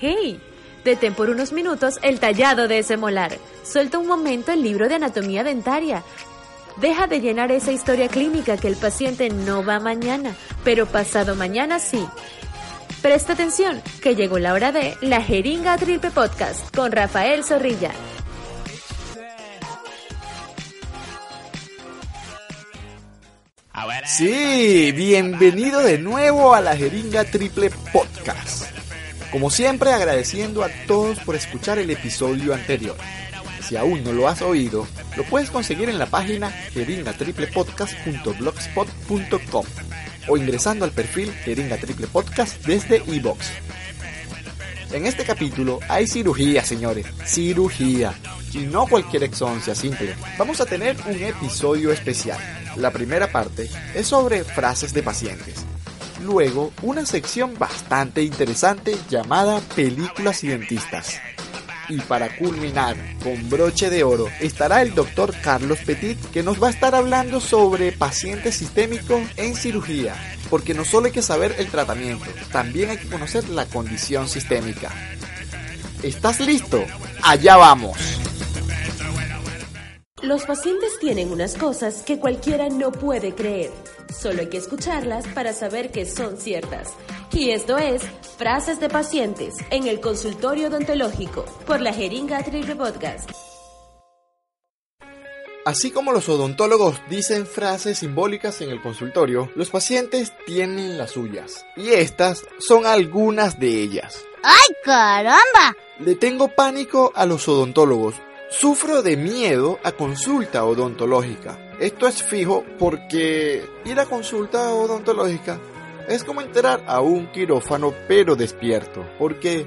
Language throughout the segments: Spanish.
¡Hey! Detén por unos minutos el tallado de ese molar. Suelta un momento el libro de anatomía dentaria. Deja de llenar esa historia clínica que el paciente no va mañana, pero pasado mañana sí. Presta atención, que llegó la hora de La Jeringa Triple Podcast con Rafael Zorrilla. Sí, bienvenido de nuevo a La Jeringa Triple Podcast. Como siempre agradeciendo a todos por escuchar el episodio anterior. Si aún no lo has oído, lo puedes conseguir en la página jeringatriplepodcast.blogspot.com o ingresando al perfil Jeringa Triple Podcast desde iBox. En este capítulo hay cirugía, señores, cirugía, y no cualquier exoncia simple. Vamos a tener un episodio especial. La primera parte es sobre frases de pacientes. Luego, una sección bastante interesante llamada Películas y Dentistas. Y para culminar con broche de oro estará el doctor Carlos Petit que nos va a estar hablando sobre pacientes sistémicos en cirugía. Porque no solo hay que saber el tratamiento, también hay que conocer la condición sistémica. ¿Estás listo? Allá vamos. Los pacientes tienen unas cosas que cualquiera no puede creer. Solo hay que escucharlas para saber que son ciertas. Y esto es Frases de Pacientes en el consultorio odontológico por la Jeringa Triple Podcast. Así como los odontólogos dicen frases simbólicas en el consultorio, los pacientes tienen las suyas. Y estas son algunas de ellas. ¡Ay, caramba! Le tengo pánico a los odontólogos. Sufro de miedo a consulta odontológica. Esto es fijo porque ir a consulta odontológica es como entrar a un quirófano pero despierto. Porque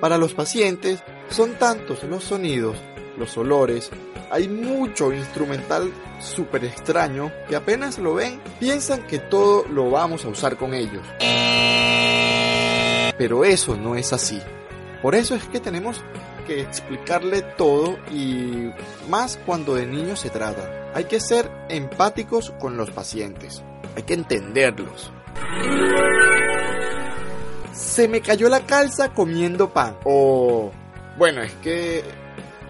para los pacientes son tantos los sonidos, los olores, hay mucho instrumental súper extraño que apenas lo ven piensan que todo lo vamos a usar con ellos. Pero eso no es así. Por eso es que tenemos que explicarle todo y más cuando de niños se trata. Hay que ser empáticos con los pacientes. Hay que entenderlos. Se me cayó la calza comiendo pan. O, bueno, es que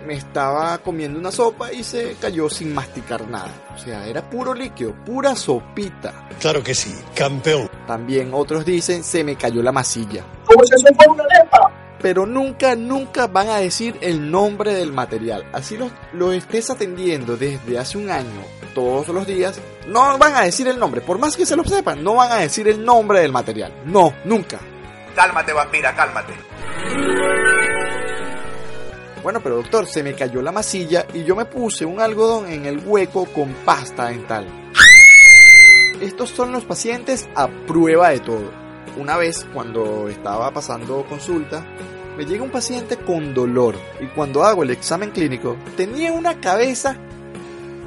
me estaba comiendo una sopa y se cayó sin masticar nada. O sea, era puro líquido, pura sopita. Claro que sí, campeón. También otros dicen se me cayó la masilla. fuera una arepa. Pero nunca, nunca van a decir el nombre del material. Así lo, lo estés atendiendo desde hace un año, todos los días, no van a decir el nombre. Por más que se lo sepan, no van a decir el nombre del material. No, nunca. Cálmate, vampira, cálmate. Bueno, pero doctor, se me cayó la masilla y yo me puse un algodón en el hueco con pasta dental. Estos son los pacientes a prueba de todo. Una vez, cuando estaba pasando consulta, me llega un paciente con dolor y cuando hago el examen clínico, tenía una cabeza,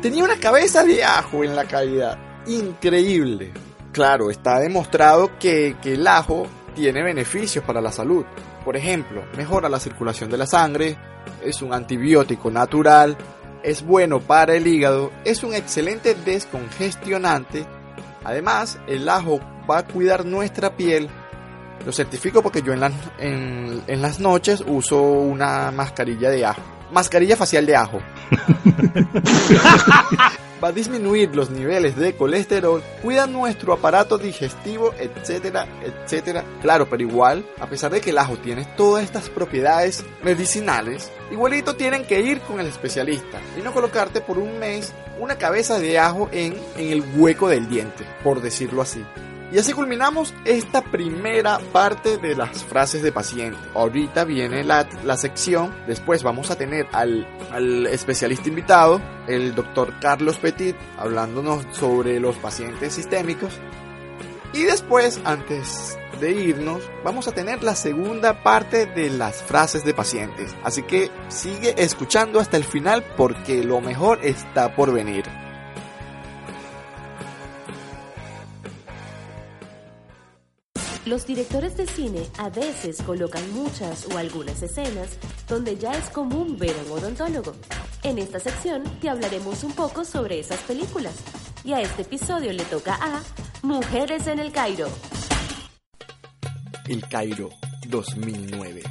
tenía una cabeza de ajo en la cavidad. Increíble. Claro, está demostrado que, que el ajo tiene beneficios para la salud. Por ejemplo, mejora la circulación de la sangre, es un antibiótico natural, es bueno para el hígado, es un excelente descongestionante. Además, el ajo va a cuidar nuestra piel. Lo certifico porque yo en las, en, en las noches uso una mascarilla de ajo. Mascarilla facial de ajo. va a disminuir los niveles de colesterol, cuida nuestro aparato digestivo, etcétera, etcétera. Claro, pero igual, a pesar de que el ajo tiene todas estas propiedades medicinales, igualito tienen que ir con el especialista y no colocarte por un mes una cabeza de ajo en, en el hueco del diente, por decirlo así. Y así culminamos esta primera parte de las frases de paciente. Ahorita viene la, la sección, después vamos a tener al, al, especialista invitado, el doctor Carlos Petit, hablándonos sobre los pacientes sistémicos. Y después, antes de irnos, vamos a tener la segunda parte de las frases de pacientes. Así que sigue escuchando hasta el final porque lo mejor está por venir. Los directores de cine a veces colocan muchas o algunas escenas donde ya es común ver a un odontólogo. En esta sección te hablaremos un poco sobre esas películas. Y a este episodio le toca a Mujeres en el Cairo. El Cairo 2009.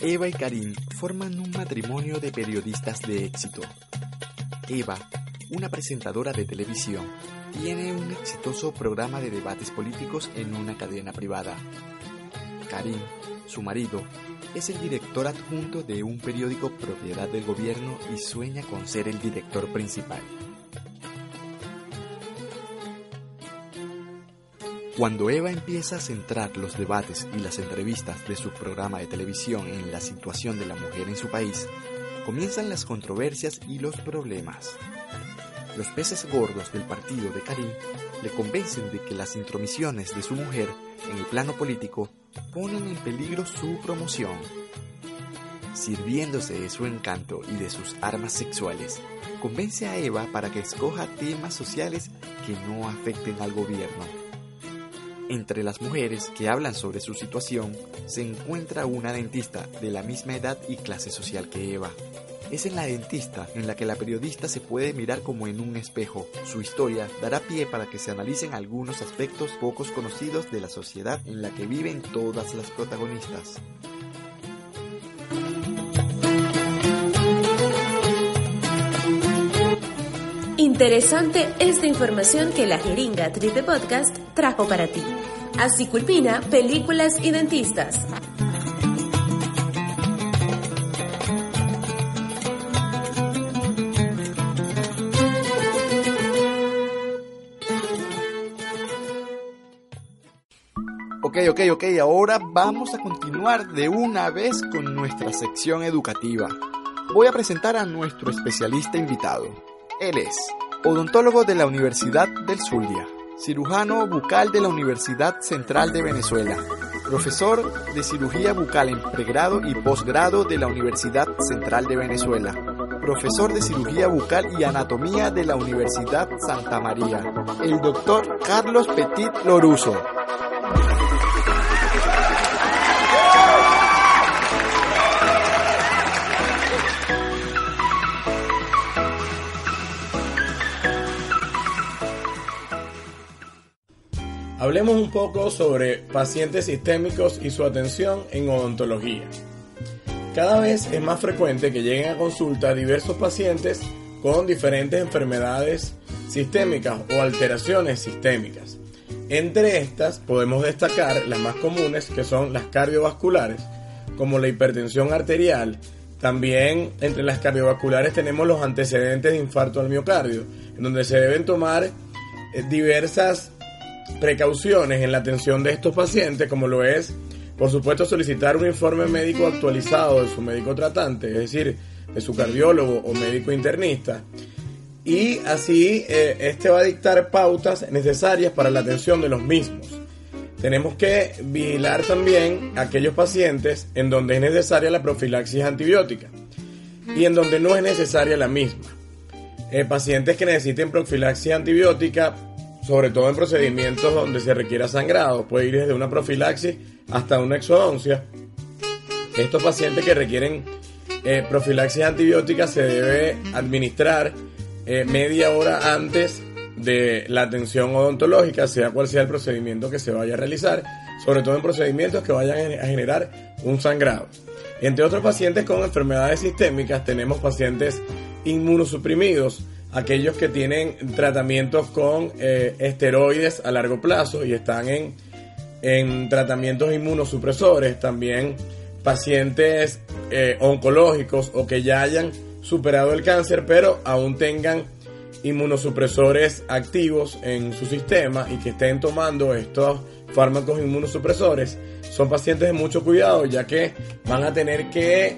Eva y Karim forman un matrimonio de periodistas de éxito. Eva, una presentadora de televisión, tiene un exitoso programa de debates políticos en una cadena privada. Karim, su marido, es el director adjunto de un periódico propiedad del gobierno y sueña con ser el director principal. Cuando Eva empieza a centrar los debates y las entrevistas de su programa de televisión en la situación de la mujer en su país, comienzan las controversias y los problemas. Los peces gordos del partido de Karim le convencen de que las intromisiones de su mujer en el plano político ponen en peligro su promoción. Sirviéndose de su encanto y de sus armas sexuales, convence a Eva para que escoja temas sociales que no afecten al gobierno entre las mujeres que hablan sobre su situación se encuentra una dentista de la misma edad y clase social que Eva. Es en la dentista en la que la periodista se puede mirar como en un espejo. Su historia dará pie para que se analicen algunos aspectos pocos conocidos de la sociedad en la que viven todas las protagonistas. Interesante esta información que la jeringa Tripe Podcast trajo para ti. Así culpina películas y dentistas. Ok, ok, ok, ahora vamos a continuar de una vez con nuestra sección educativa. Voy a presentar a nuestro especialista invitado. Él es odontólogo de la Universidad del Zulia cirujano bucal de la Universidad Central de Venezuela, profesor de cirugía bucal en pregrado y posgrado de la Universidad Central de Venezuela, profesor de cirugía bucal y anatomía de la Universidad Santa María, el doctor Carlos Petit Loruso. Hablemos un poco sobre pacientes sistémicos y su atención en odontología. Cada vez es más frecuente que lleguen a consulta diversos pacientes con diferentes enfermedades sistémicas o alteraciones sistémicas. Entre estas podemos destacar las más comunes que son las cardiovasculares, como la hipertensión arterial. También entre las cardiovasculares tenemos los antecedentes de infarto al miocardio, en donde se deben tomar eh, diversas precauciones en la atención de estos pacientes, como lo es, por supuesto, solicitar un informe médico actualizado de su médico tratante, es decir, de su cardiólogo o médico internista. Y así eh, este va a dictar pautas necesarias para la atención de los mismos. Tenemos que vigilar también aquellos pacientes en donde es necesaria la profilaxis antibiótica y en donde no es necesaria la misma. Eh, pacientes que necesiten profilaxis antibiótica sobre todo en procedimientos donde se requiera sangrado, puede ir desde una profilaxis hasta una exodoncia. Estos pacientes que requieren eh, profilaxis antibiótica se debe administrar eh, media hora antes de la atención odontológica, sea cual sea el procedimiento que se vaya a realizar, sobre todo en procedimientos que vayan a generar un sangrado. Entre otros pacientes con enfermedades sistémicas tenemos pacientes inmunosuprimidos, aquellos que tienen tratamientos con eh, esteroides a largo plazo y están en, en tratamientos inmunosupresores, también pacientes eh, oncológicos o que ya hayan superado el cáncer pero aún tengan inmunosupresores activos en su sistema y que estén tomando estos fármacos inmunosupresores son pacientes de mucho cuidado ya que van a tener que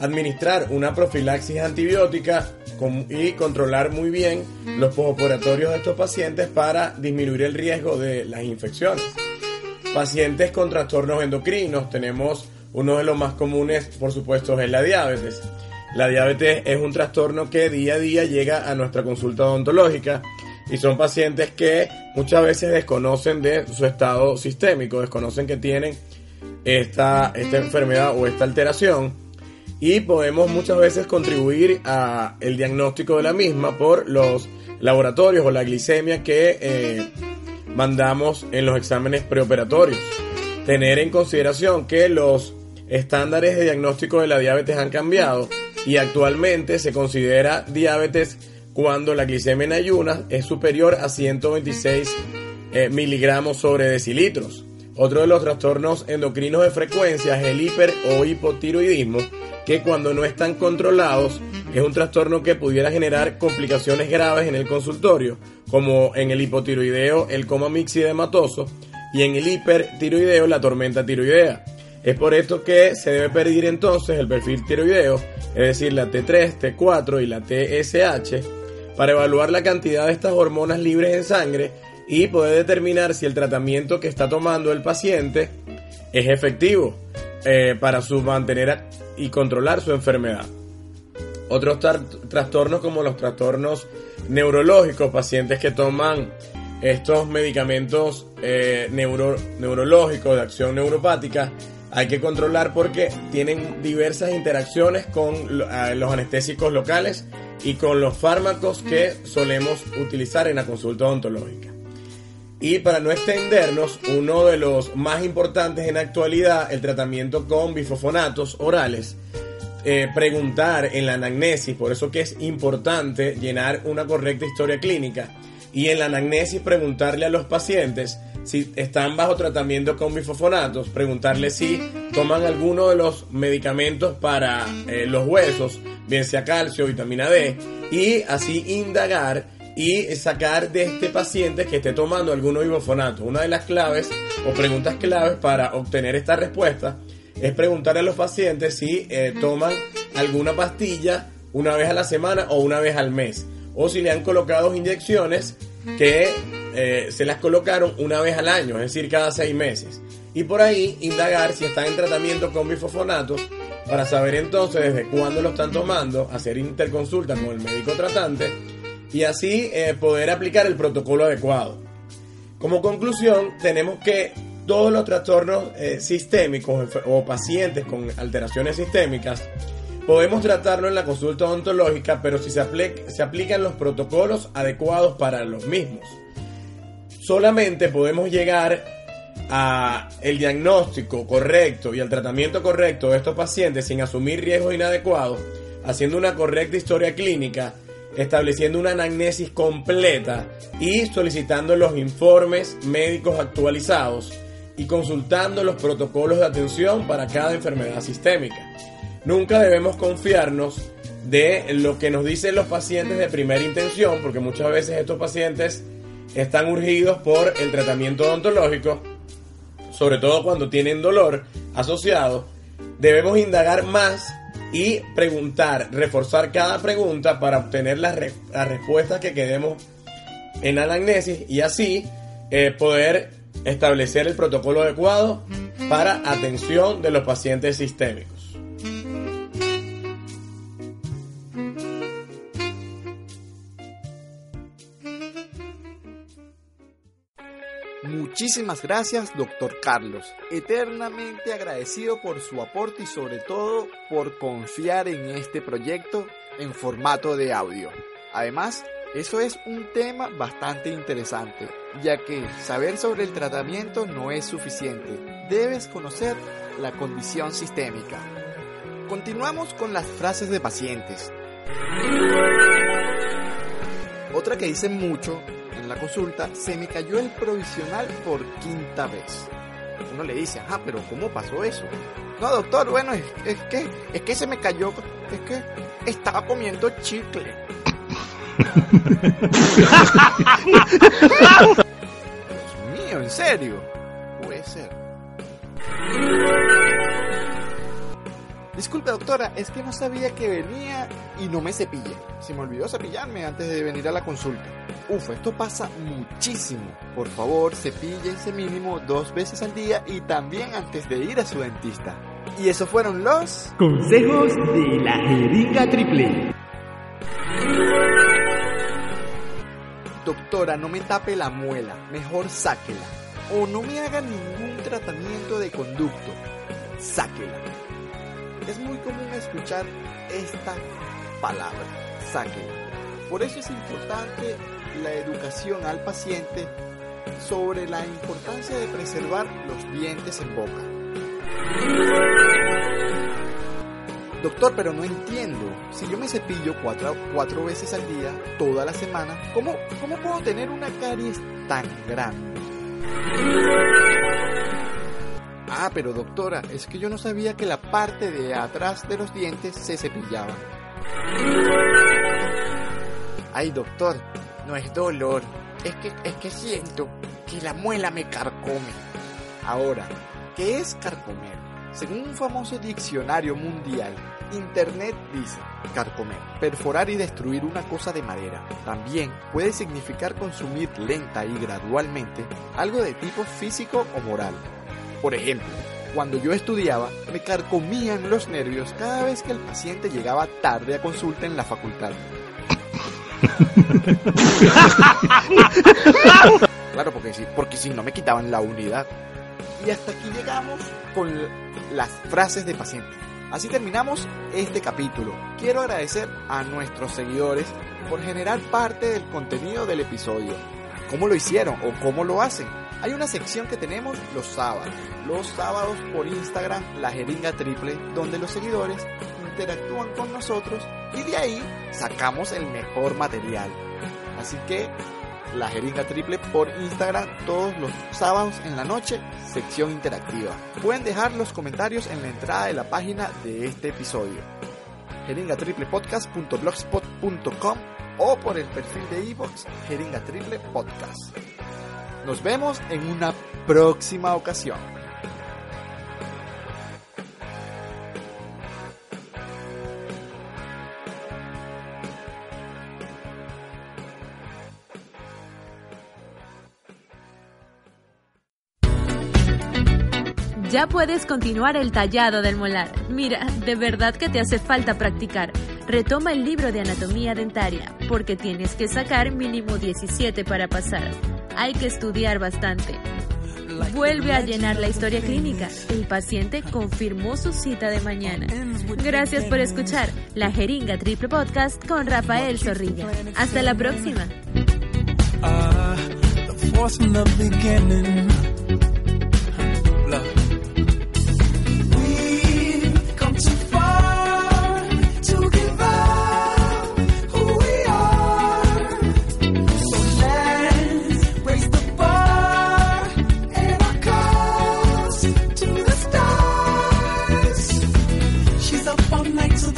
administrar una profilaxis antibiótica y controlar muy bien los postoperatorios de estos pacientes para disminuir el riesgo de las infecciones. Pacientes con trastornos endocrinos, tenemos uno de los más comunes, por supuesto, es la diabetes. La diabetes es un trastorno que día a día llega a nuestra consulta odontológica y son pacientes que muchas veces desconocen de su estado sistémico, desconocen que tienen esta, esta enfermedad o esta alteración y podemos muchas veces contribuir a el diagnóstico de la misma por los laboratorios o la glicemia que eh, mandamos en los exámenes preoperatorios. Tener en consideración que los estándares de diagnóstico de la diabetes han cambiado y actualmente se considera diabetes cuando la glicemia en ayunas es superior a 126 eh, miligramos sobre decilitros. Otro de los trastornos endocrinos de frecuencia es el hiper o hipotiroidismo, que cuando no están controlados es un trastorno que pudiera generar complicaciones graves en el consultorio, como en el hipotiroideo el coma mixidematoso y en el hipertiroideo la tormenta tiroidea. Es por esto que se debe pedir entonces el perfil tiroideo, es decir, la T3, T4 y la TSH, para evaluar la cantidad de estas hormonas libres en sangre y poder determinar si el tratamiento que está tomando el paciente es efectivo eh, para su mantener y controlar su enfermedad. Otros trastornos como los trastornos neurológicos, pacientes que toman estos medicamentos eh, neurológicos de acción neuropática, hay que controlar porque tienen diversas interacciones con los anestésicos locales y con los fármacos que solemos utilizar en la consulta odontológica. Y para no extendernos, uno de los más importantes en la actualidad, el tratamiento con bifosfonatos orales. Eh, preguntar en la anamnesis, por eso que es importante llenar una correcta historia clínica. Y en la anamnesis preguntarle a los pacientes si están bajo tratamiento con bifosfonatos, preguntarle si toman alguno de los medicamentos para eh, los huesos, bien sea calcio, vitamina D, y así indagar y sacar de este paciente que esté tomando alguno ibufonato. Una de las claves o preguntas claves para obtener esta respuesta es preguntar a los pacientes si eh, toman alguna pastilla una vez a la semana o una vez al mes. O si le han colocado inyecciones que eh, se las colocaron una vez al año, es decir, cada seis meses. Y por ahí indagar si están en tratamiento con bifofonatos para saber entonces desde cuándo lo están tomando, hacer interconsulta con el médico tratante y así eh, poder aplicar el protocolo adecuado. Como conclusión, tenemos que todos los trastornos eh, sistémicos o pacientes con alteraciones sistémicas podemos tratarlo en la consulta odontológica, pero si se, se aplican los protocolos adecuados para los mismos. Solamente podemos llegar a el diagnóstico correcto y al tratamiento correcto de estos pacientes sin asumir riesgos inadecuados, haciendo una correcta historia clínica estableciendo una anamnesis completa y solicitando los informes médicos actualizados y consultando los protocolos de atención para cada enfermedad sistémica. Nunca debemos confiarnos de lo que nos dicen los pacientes de primera intención, porque muchas veces estos pacientes están urgidos por el tratamiento odontológico, sobre todo cuando tienen dolor asociado. Debemos indagar más y preguntar, reforzar cada pregunta para obtener las, respuestas que quedemos en anamnesis y así eh, poder establecer el protocolo adecuado para atención de los pacientes sistémicos. Muchísimas gracias, doctor Carlos. Eternamente agradecido por su aporte y sobre todo por confiar en este proyecto en formato de audio. Además, eso es un tema bastante interesante, ya que saber sobre el tratamiento no es suficiente. Debes conocer la condición sistémica. Continuamos con las frases de pacientes. Otra que dicen mucho la consulta, se me cayó el provisional por quinta vez. Uno le dice, ah, pero ¿cómo pasó eso? No, doctor, bueno, es, que, es que se me cayó, es que estaba comiendo chicle. Dios mío, ¿en serio? Puede ser. Disculpe doctora, es que no sabía que venía y no me cepillé. Se me olvidó cepillarme antes de venir a la consulta. Uf, esto pasa muchísimo. Por favor, cepíllense mínimo dos veces al día y también antes de ir a su dentista. Y esos fueron los consejos de la jeringa triple. Doctora, no me tape la muela, mejor sáquela. O no me haga ningún tratamiento de conducto, sáquela. Es muy común escuchar esta palabra, sáquela. Por eso es importante la educación al paciente sobre la importancia de preservar los dientes en boca. Doctor, pero no entiendo. Si yo me cepillo cuatro, cuatro veces al día, toda la semana, ¿cómo, ¿cómo puedo tener una caries tan grande? Ah, pero doctora, es que yo no sabía que la parte de atrás de los dientes se cepillaba. Ay, doctor, no es dolor. Es que, es que siento que la muela me carcome. Ahora, ¿qué es carcomer? Según un famoso diccionario mundial, Internet dice, carcomer, perforar y destruir una cosa de madera. También puede significar consumir lenta y gradualmente algo de tipo físico o moral. Por ejemplo, cuando yo estudiaba, me carcomían los nervios cada vez que el paciente llegaba tarde a consulta en la facultad. claro, porque si, porque si no me quitaban la unidad. Y hasta aquí llegamos con las frases de paciente. Así terminamos este capítulo. Quiero agradecer a nuestros seguidores por generar parte del contenido del episodio. ¿Cómo lo hicieron o cómo lo hacen? Hay una sección que tenemos los sábados. Los sábados por Instagram, la jeringa triple, donde los seguidores interactúan con nosotros y de ahí sacamos el mejor material. Así que la jeringa triple por Instagram todos los sábados en la noche, sección interactiva. Pueden dejar los comentarios en la entrada de la página de este episodio. jeringatriplepodcast.blogspot.com o por el perfil de iVoox Jeringa Triple Podcast. Nos vemos en una próxima ocasión. Ya puedes continuar el tallado del molar. Mira, de verdad que te hace falta practicar. Retoma el libro de anatomía dentaria, porque tienes que sacar mínimo 17 para pasar. Hay que estudiar bastante. Vuelve a llenar la historia clínica. El paciente confirmó su cita de mañana. Gracias por escuchar la Jeringa Triple Podcast con Rafael Zorrilla. Hasta la próxima. lights of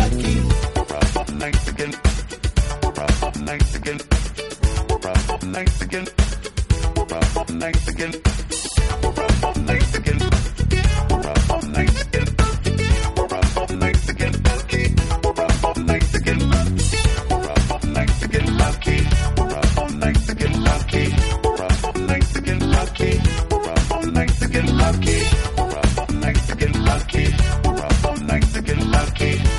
Okay.